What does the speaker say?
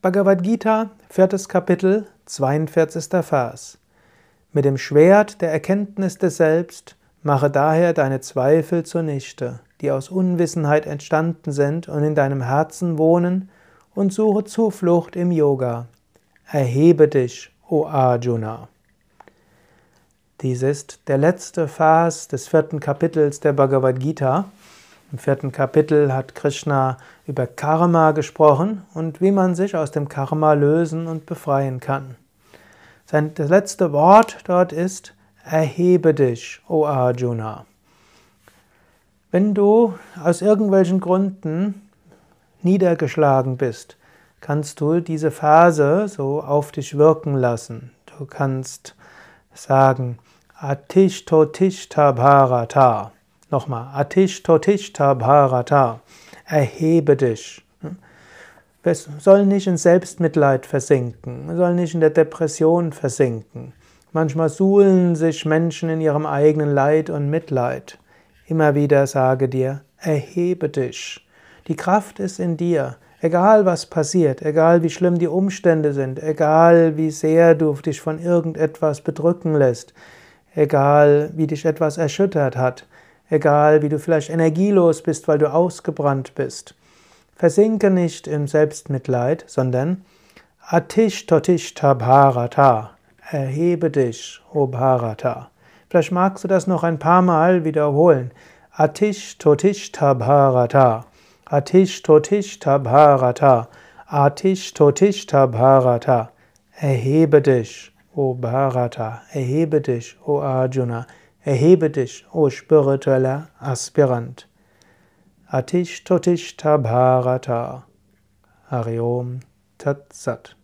Bhagavad Gita, viertes Kapitel, 42. Vers. Mit dem Schwert der Erkenntnis des Selbst mache daher deine Zweifel zunichte, die aus Unwissenheit entstanden sind und in deinem Herzen wohnen, und suche Zuflucht im Yoga. Erhebe dich, o Arjuna. Dies ist der letzte Vers des vierten Kapitels der Bhagavad Gita. Im vierten Kapitel hat Krishna über Karma gesprochen und wie man sich aus dem Karma lösen und befreien kann. Sein, das letzte Wort dort ist, erhebe dich, o Arjuna. Wenn du aus irgendwelchen Gründen niedergeschlagen bist, kannst du diese Phase so auf dich wirken lassen. Du kannst sagen, Atishto Bharata. Nochmal, Atishto Bharata. Erhebe dich. Wir sollen nicht in Selbstmitleid versinken, wir sollen nicht in der Depression versinken. Manchmal suhlen sich Menschen in ihrem eigenen Leid und Mitleid. Immer wieder sage dir, erhebe dich. Die Kraft ist in dir. Egal was passiert, egal wie schlimm die Umstände sind, egal wie sehr du dich von irgendetwas bedrücken lässt, egal wie dich etwas erschüttert hat, egal wie du vielleicht energielos bist, weil du ausgebrannt bist. Versinke nicht im Selbstmitleid, sondern Atishtotishtha Bharata. Erhebe dich, O Bharata. Vielleicht magst du das noch ein paar Mal wiederholen. Atishtotishtha Bharata. Atishtotishtha Bharata, Atishtotishtha Bharata. Erhebe dich, O Bharata, erhebe dich, O Arjuna, erhebe dich, O spiritueller Aspirant. Atishtotishtha Bharata. Hariom Tat Sat.